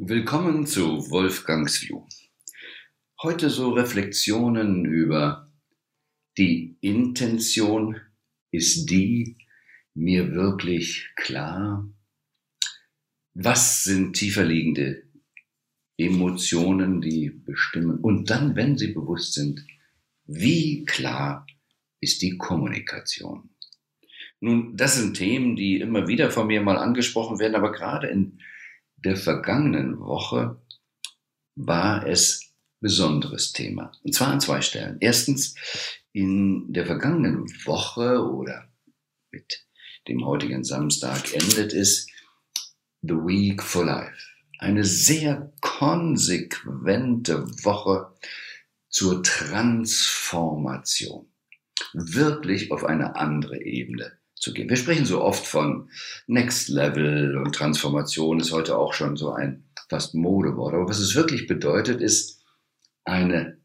Willkommen zu Wolfgangs View. Heute so Reflexionen über die Intention. Ist die mir wirklich klar? Was sind tiefer liegende Emotionen, die bestimmen? Und dann, wenn sie bewusst sind, wie klar ist die Kommunikation? Nun, das sind Themen, die immer wieder von mir mal angesprochen werden, aber gerade in der vergangenen Woche war es besonderes Thema. Und zwar an zwei Stellen. Erstens, in der vergangenen Woche oder mit dem heutigen Samstag endet es The Week for Life. Eine sehr konsequente Woche zur Transformation. Wirklich auf eine andere Ebene zu gehen. Wir sprechen so oft von Next Level und Transformation ist heute auch schon so ein fast Modewort. Aber was es wirklich bedeutet, ist eine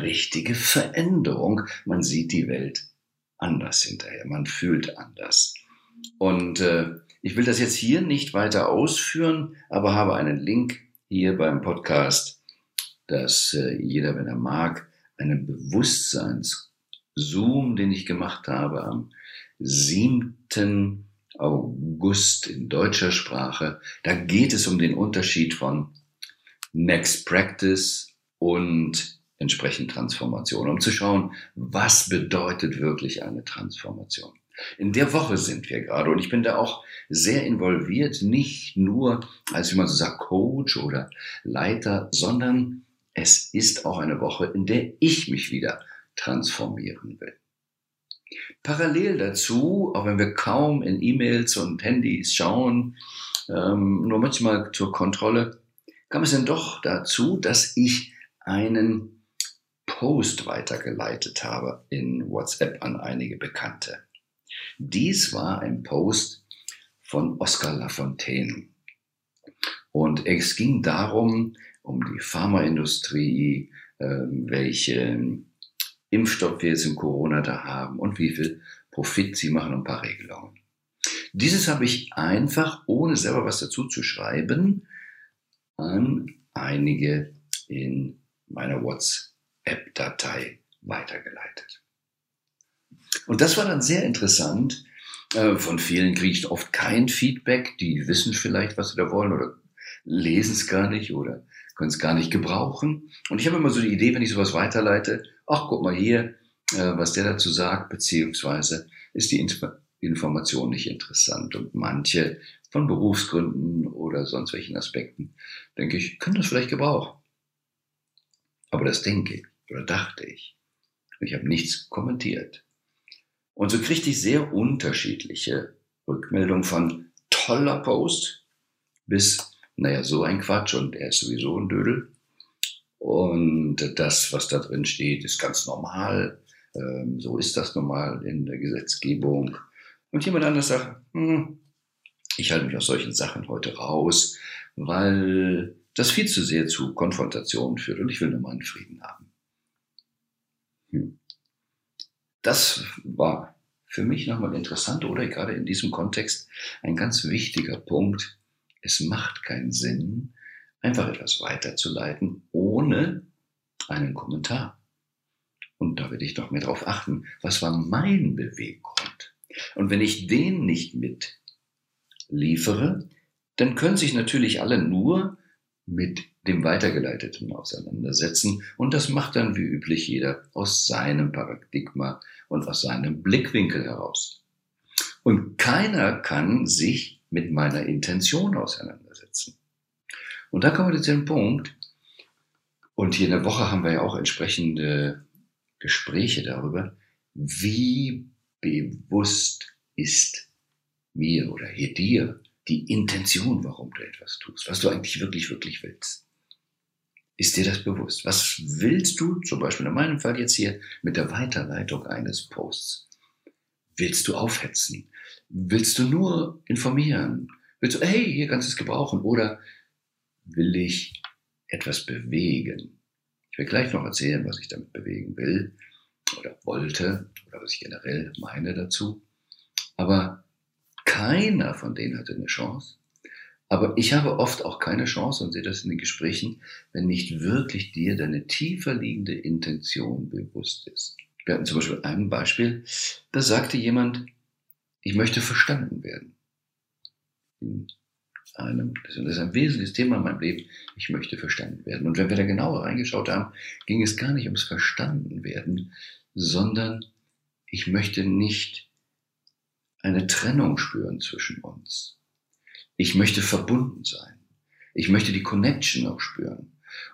richtige Veränderung. Man sieht die Welt anders hinterher, man fühlt anders. Und äh, ich will das jetzt hier nicht weiter ausführen, aber habe einen Link hier beim Podcast, dass äh, jeder, wenn er mag, einen Bewusstseins-Zoom, den ich gemacht habe am 7. August in deutscher Sprache. Da geht es um den Unterschied von Next Practice und entsprechend Transformation, um zu schauen, was bedeutet wirklich eine Transformation. In der Woche sind wir gerade und ich bin da auch sehr involviert, nicht nur als, wie man so sagt, Coach oder Leiter, sondern es ist auch eine Woche, in der ich mich wieder transformieren will. Parallel dazu, auch wenn wir kaum in E-Mails und Handys schauen, ähm, nur manchmal zur Kontrolle, kam es dann doch dazu, dass ich einen Post weitergeleitet habe in WhatsApp an einige Bekannte. Dies war ein Post von Oscar Lafontaine. Und es ging darum, um die Pharmaindustrie, äh, welche Impfstoff wir jetzt in Corona da haben und wie viel Profit sie machen und ein paar Regelungen. Dieses habe ich einfach, ohne selber was dazu zu schreiben, an einige in meiner WhatsApp-Datei weitergeleitet. Und das war dann sehr interessant. Äh, von vielen kriege ich oft kein Feedback. Die wissen vielleicht, was sie da wollen oder lesen es gar nicht oder können es gar nicht gebrauchen. Und ich habe immer so die Idee, wenn ich sowas weiterleite, ach, guck mal hier, äh, was der dazu sagt, beziehungsweise ist die Inf Information nicht interessant. Und manche von Berufsgründen oder sonst welchen Aspekten, denke ich, können das vielleicht gebrauchen. Aber das denke ich oder dachte ich. Ich habe nichts kommentiert. Und so kriegte ich sehr unterschiedliche Rückmeldungen von toller Post bis, naja, so ein Quatsch und er ist sowieso ein Dödel und das, was da drin steht, ist ganz normal. Ähm, so ist das normal in der Gesetzgebung. Und jemand anders sagt, hm, ich halte mich aus solchen Sachen heute raus, weil das viel zu sehr zu Konfrontationen führt und ich will nur meinen Frieden haben. Hm. Das war für mich nochmal interessant oder gerade in diesem Kontext ein ganz wichtiger Punkt. Es macht keinen Sinn, einfach etwas weiterzuleiten, ohne einen Kommentar. Und da werde ich doch mehr darauf achten, was war mein Beweggrund? Und wenn ich den nicht mit liefere, dann können sich natürlich alle nur mit dem Weitergeleiteten auseinandersetzen. Und das macht dann wie üblich jeder aus seinem Paradigma und aus seinem Blickwinkel heraus. Und keiner kann sich mit meiner Intention auseinandersetzen. Und da kommen wir zu dem Punkt, und hier in der Woche haben wir ja auch entsprechende Gespräche darüber, wie bewusst ist mir oder hier dir die Intention, warum du etwas tust, was du eigentlich wirklich, wirklich willst. Ist dir das bewusst? Was willst du, zum Beispiel in meinem Fall jetzt hier, mit der Weiterleitung eines Posts? Willst du aufhetzen? Willst du nur informieren? Willst du, hey, hier kannst du es gebrauchen? Oder will ich etwas bewegen. Ich will gleich noch erzählen, was ich damit bewegen will oder wollte oder was ich generell meine dazu. Aber keiner von denen hatte eine Chance, Aber ich habe oft auch keine Chance und sehe das in den Gesprächen, wenn nicht wirklich dir deine tiefer liegende Intention bewusst ist. Wir hatten zum Beispiel ein Beispiel, da sagte jemand, ich möchte verstanden werden. In einem, das ist ein wesentliches Thema in meinem Leben, ich möchte verstanden werden. Und wenn wir da genauer reingeschaut haben, ging es gar nicht ums Verstanden werden, sondern ich möchte nicht eine Trennung spüren zwischen uns. Ich möchte verbunden sein. Ich möchte die Connection auch spüren.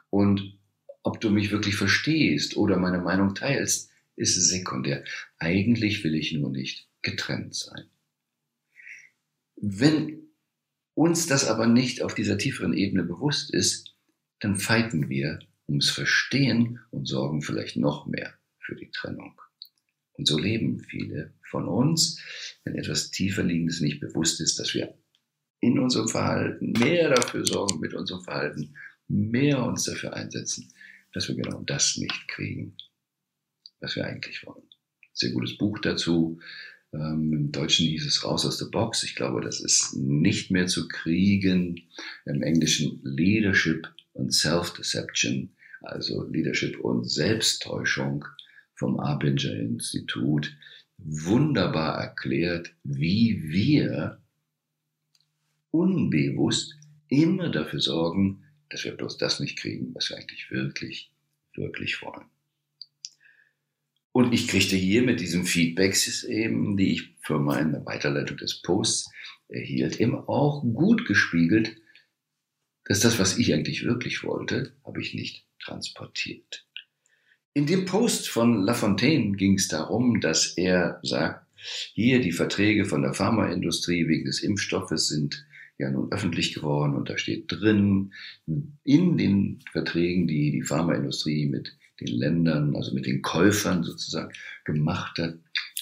Und ob du mich wirklich verstehst oder meine Meinung teilst, ist sekundär. Eigentlich will ich nur nicht getrennt sein. Wenn uns das aber nicht auf dieser tieferen Ebene bewusst ist, dann fighten wir ums Verstehen und sorgen vielleicht noch mehr für die Trennung. Und so leben viele von uns, wenn etwas tiefer liegendes nicht bewusst ist, dass wir in unserem Verhalten mehr dafür sorgen, mit unserem Verhalten mehr uns dafür einsetzen, dass wir genau das nicht kriegen, was wir eigentlich wollen. Sehr gutes Buch dazu. Ähm, Im Deutschen hieß es Raus aus der Box. Ich glaube, das ist nicht mehr zu kriegen. Im Englischen Leadership und Self-Deception, also Leadership und Selbsttäuschung vom Abinger Institut. Wunderbar erklärt, wie wir unbewusst immer dafür sorgen, dass wir bloß das nicht kriegen, was wir eigentlich wirklich, wirklich wollen. Und ich kriegte hier mit diesem Feedbacks eben, die ich für meine Weiterleitung des Posts erhielt, eben auch gut gespiegelt, dass das, was ich eigentlich wirklich wollte, habe ich nicht transportiert. In dem Post von Lafontaine ging es darum, dass er sagt, hier die Verträge von der Pharmaindustrie wegen des Impfstoffes sind ja nun öffentlich geworden und da steht drin, in den Verträgen, die die Pharmaindustrie mit den Ländern, also mit den Käufern sozusagen gemacht hat,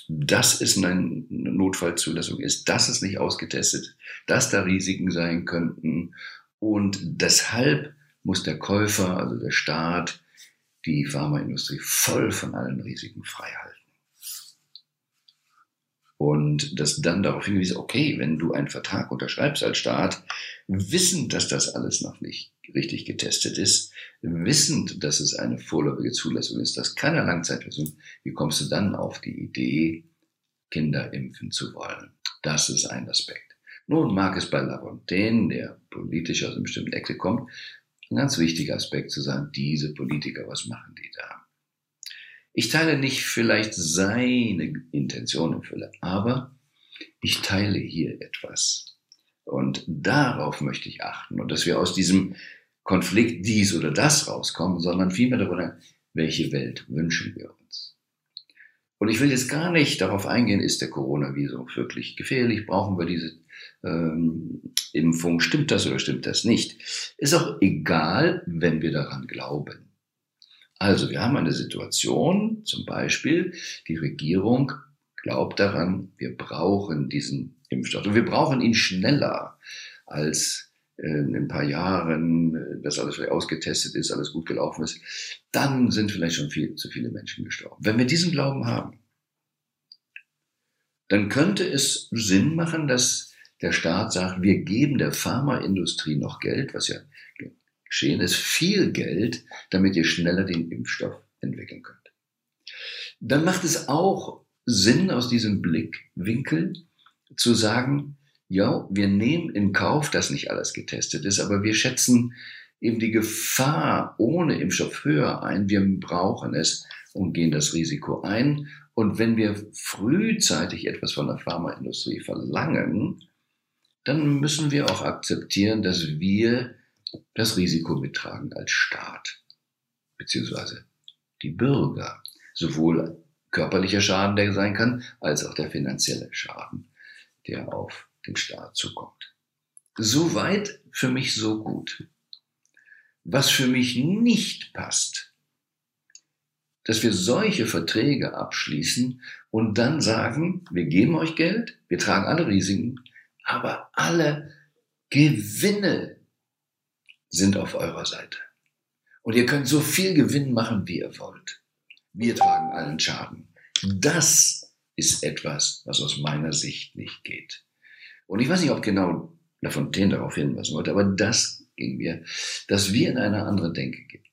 dass es eine Notfallzulassung ist, dass es nicht ausgetestet, dass da Risiken sein könnten und deshalb muss der Käufer, also der Staat, die Pharmaindustrie voll von allen Risiken frei halten. Und das dann darauf hingewiesen, okay, wenn du einen Vertrag unterschreibst als Staat, wissend, dass das alles noch nicht richtig getestet ist, wissend, dass es eine vorläufige Zulassung ist, dass keine Langzeitversuch, wie kommst du dann auf die Idee, Kinder impfen zu wollen? Das ist ein Aspekt. Nun mag es bei Lafontaine, der politisch aus einem bestimmten Ecke kommt, ein ganz wichtiger Aspekt zu sagen, diese Politiker, was machen die da? Ich teile nicht vielleicht seine Intention in Fülle, aber ich teile hier etwas. Und darauf möchte ich achten. Und dass wir aus diesem Konflikt dies oder das rauskommen, sondern vielmehr darüber, welche Welt wünschen wir uns. Und ich will jetzt gar nicht darauf eingehen, ist der Coronavirus wirklich gefährlich? Brauchen wir diese ähm, Impfung? Stimmt das oder stimmt das nicht? Ist auch egal, wenn wir daran glauben. Also wir haben eine Situation, zum Beispiel, die Regierung glaubt daran, wir brauchen diesen Impfstoff und wir brauchen ihn schneller als in ein paar Jahren, dass alles ausgetestet ist, alles gut gelaufen ist, dann sind vielleicht schon viel zu viele Menschen gestorben. Wenn wir diesen Glauben haben, dann könnte es Sinn machen, dass der Staat sagt, wir geben der Pharmaindustrie noch Geld, was ja geschehen ist, viel Geld, damit ihr schneller den Impfstoff entwickeln könnt. Dann macht es auch Sinn aus diesem Blickwinkel zu sagen, ja, wir nehmen in Kauf, dass nicht alles getestet ist, aber wir schätzen eben die Gefahr ohne Impfstoff höher ein. Wir brauchen es und gehen das Risiko ein. Und wenn wir frühzeitig etwas von der Pharmaindustrie verlangen, dann müssen wir auch akzeptieren, dass wir das Risiko mittragen als Staat, beziehungsweise die Bürger. Sowohl körperlicher Schaden, der sein kann, als auch der finanzielle Schaden, der auf den Staat zukommt. Soweit für mich so gut. Was für mich nicht passt, dass wir solche Verträge abschließen und dann sagen, wir geben euch Geld, wir tragen alle Risiken, aber alle Gewinne sind auf eurer Seite. Und ihr könnt so viel Gewinn machen, wie ihr wollt. Wir tragen allen Schaden. Das ist etwas, was aus meiner Sicht nicht geht. Und ich weiß nicht, ob genau Lafontaine darauf hinweisen wollte, aber das ging mir, dass wir in eine andere Denke gehen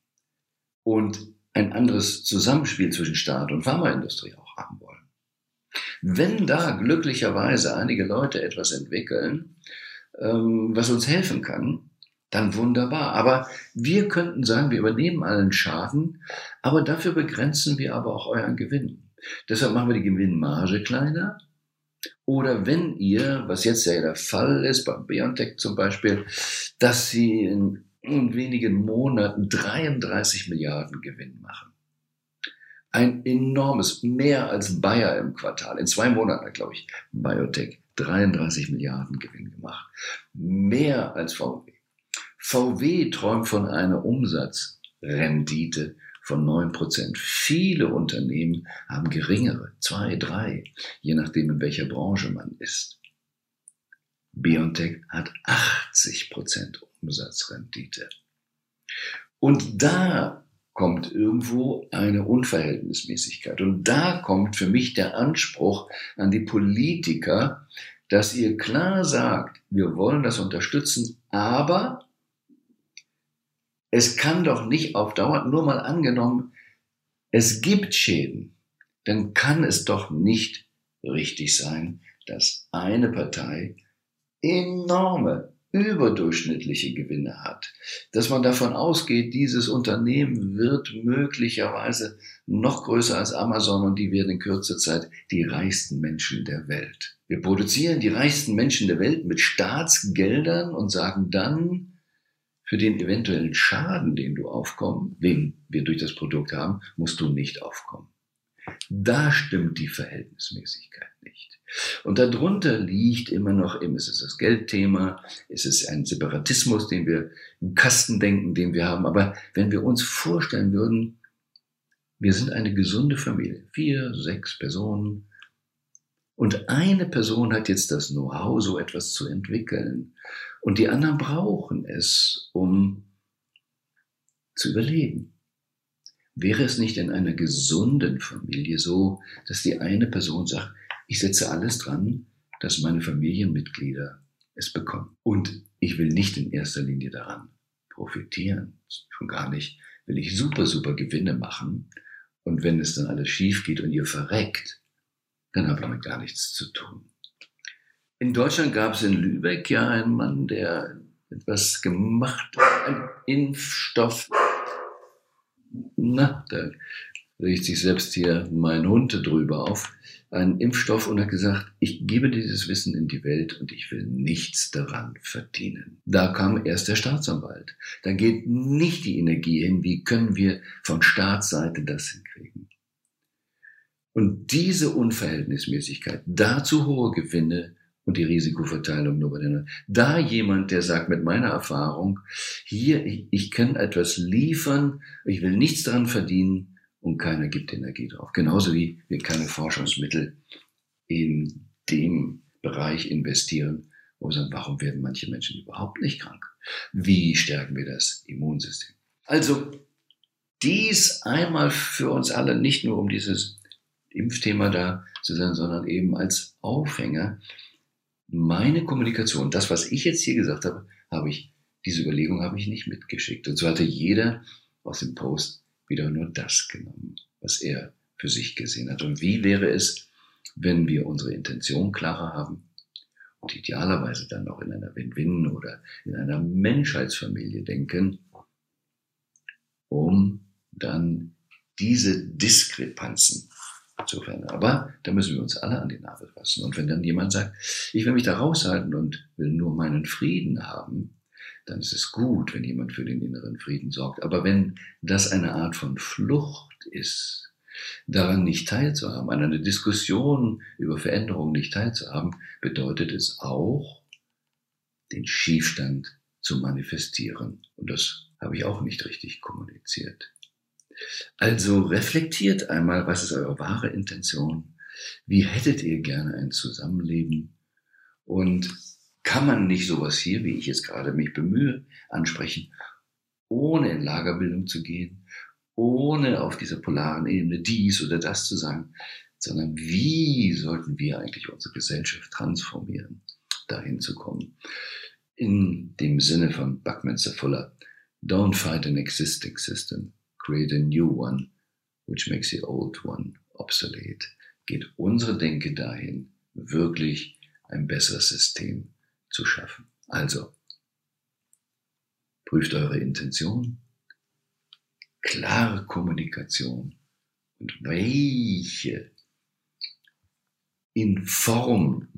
und ein anderes Zusammenspiel zwischen Staat und Pharmaindustrie auch haben wollen. Wenn da glücklicherweise einige Leute etwas entwickeln, ähm, was uns helfen kann, dann wunderbar. Aber wir könnten sagen, wir übernehmen allen Schaden, aber dafür begrenzen wir aber auch euren Gewinn. Deshalb machen wir die Gewinnmarge kleiner. Oder wenn ihr, was jetzt ja der Fall ist, beim BioNTech zum Beispiel, dass sie in, in wenigen Monaten 33 Milliarden Gewinn machen. Ein enormes, mehr als Bayer im Quartal. In zwei Monaten, glaube ich, Biotech 33 Milliarden Gewinn gemacht. Mehr als VW. VW träumt von einer Umsatzrendite von neun Prozent. Viele Unternehmen haben geringere, zwei, drei, je nachdem, in welcher Branche man ist. BioNTech hat 80 Prozent Umsatzrendite. Und da kommt irgendwo eine Unverhältnismäßigkeit. Und da kommt für mich der Anspruch an die Politiker, dass ihr klar sagt, wir wollen das unterstützen, aber es kann doch nicht auf Dauer, nur mal angenommen, es gibt Schäden, dann kann es doch nicht richtig sein, dass eine Partei enorme überdurchschnittliche Gewinne hat, dass man davon ausgeht, dieses Unternehmen wird möglicherweise noch größer als Amazon und die werden in kürzer Zeit die reichsten Menschen der Welt. Wir produzieren die reichsten Menschen der Welt mit Staatsgeldern und sagen dann, für den eventuellen Schaden, den du aufkommen, den wir durch das Produkt haben, musst du nicht aufkommen. Da stimmt die Verhältnismäßigkeit nicht. Und darunter liegt immer noch, eben, es ist das Geldthema, es ist ein Separatismus, den wir, ein Kastendenken, den wir haben. Aber wenn wir uns vorstellen würden, wir sind eine gesunde Familie, vier, sechs Personen, und eine Person hat jetzt das Know-how, so etwas zu entwickeln. Und die anderen brauchen es, zu überleben. Wäre es nicht in einer gesunden Familie so, dass die eine Person sagt, ich setze alles dran, dass meine Familienmitglieder es bekommen. Und ich will nicht in erster Linie daran profitieren. Schon gar nicht will ich super, super Gewinne machen. Und wenn es dann alles schief geht und ihr verreckt, dann habe ich damit gar nichts zu tun. In Deutschland gab es in Lübeck ja einen Mann, der etwas gemacht hat, ein Impfstoff. Na, da regt sich selbst hier mein Hund drüber auf. Ein Impfstoff und hat gesagt, ich gebe dieses Wissen in die Welt und ich will nichts daran verdienen. Da kam erst der Staatsanwalt. Da geht nicht die Energie hin, wie können wir von Staatsseite das hinkriegen. Und diese Unverhältnismäßigkeit, dazu hohe Gewinne und die Risikoverteilung nur bei den Da jemand, der sagt mit meiner Erfahrung, hier, ich, ich kann etwas liefern, ich will nichts daran verdienen und keiner gibt Energie drauf. Genauso wie wir keine Forschungsmittel in dem Bereich investieren, wo wir sagen, warum werden manche Menschen überhaupt nicht krank? Wie stärken wir das Immunsystem? Also, dies einmal für uns alle, nicht nur um dieses Impfthema da zu sein, sondern eben als Aufhänger. Meine Kommunikation, das, was ich jetzt hier gesagt habe, habe ich, diese Überlegung habe ich nicht mitgeschickt. Und so hatte jeder aus dem Post wieder nur das genommen, was er für sich gesehen hat. Und wie wäre es, wenn wir unsere Intention klarer haben und idealerweise dann noch in einer Win-Win oder in einer Menschheitsfamilie denken, um dann diese Diskrepanzen Insofern. Aber da müssen wir uns alle an die Nase fassen. Und wenn dann jemand sagt, ich will mich da raushalten und will nur meinen Frieden haben, dann ist es gut, wenn jemand für den inneren Frieden sorgt. Aber wenn das eine Art von Flucht ist, daran nicht teilzuhaben, an einer Diskussion über Veränderungen nicht teilzuhaben, bedeutet es auch, den Schiefstand zu manifestieren. Und das habe ich auch nicht richtig kommuniziert. Also reflektiert einmal, was ist eure wahre Intention? Wie hättet ihr gerne ein Zusammenleben? Und kann man nicht sowas hier, wie ich jetzt gerade mich bemühe, ansprechen, ohne in Lagerbildung zu gehen, ohne auf dieser polaren Ebene dies oder das zu sagen, sondern wie sollten wir eigentlich unsere Gesellschaft transformieren, dahin zu kommen? in dem Sinne von Buckminster Fuller, don't fight an existing system, create a new one, which makes the old one obsolete, geht unsere Denke dahin, wirklich ein besseres System zu schaffen. Also, prüft eure Intention, klare Kommunikation und welche Information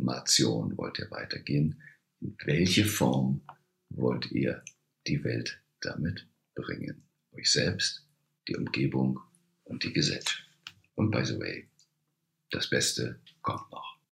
wollt ihr weitergehen? In welche Form wollt ihr die Welt damit bringen? Euch selbst, die Umgebung und die Gesellschaft. Und by the way, das Beste kommt noch.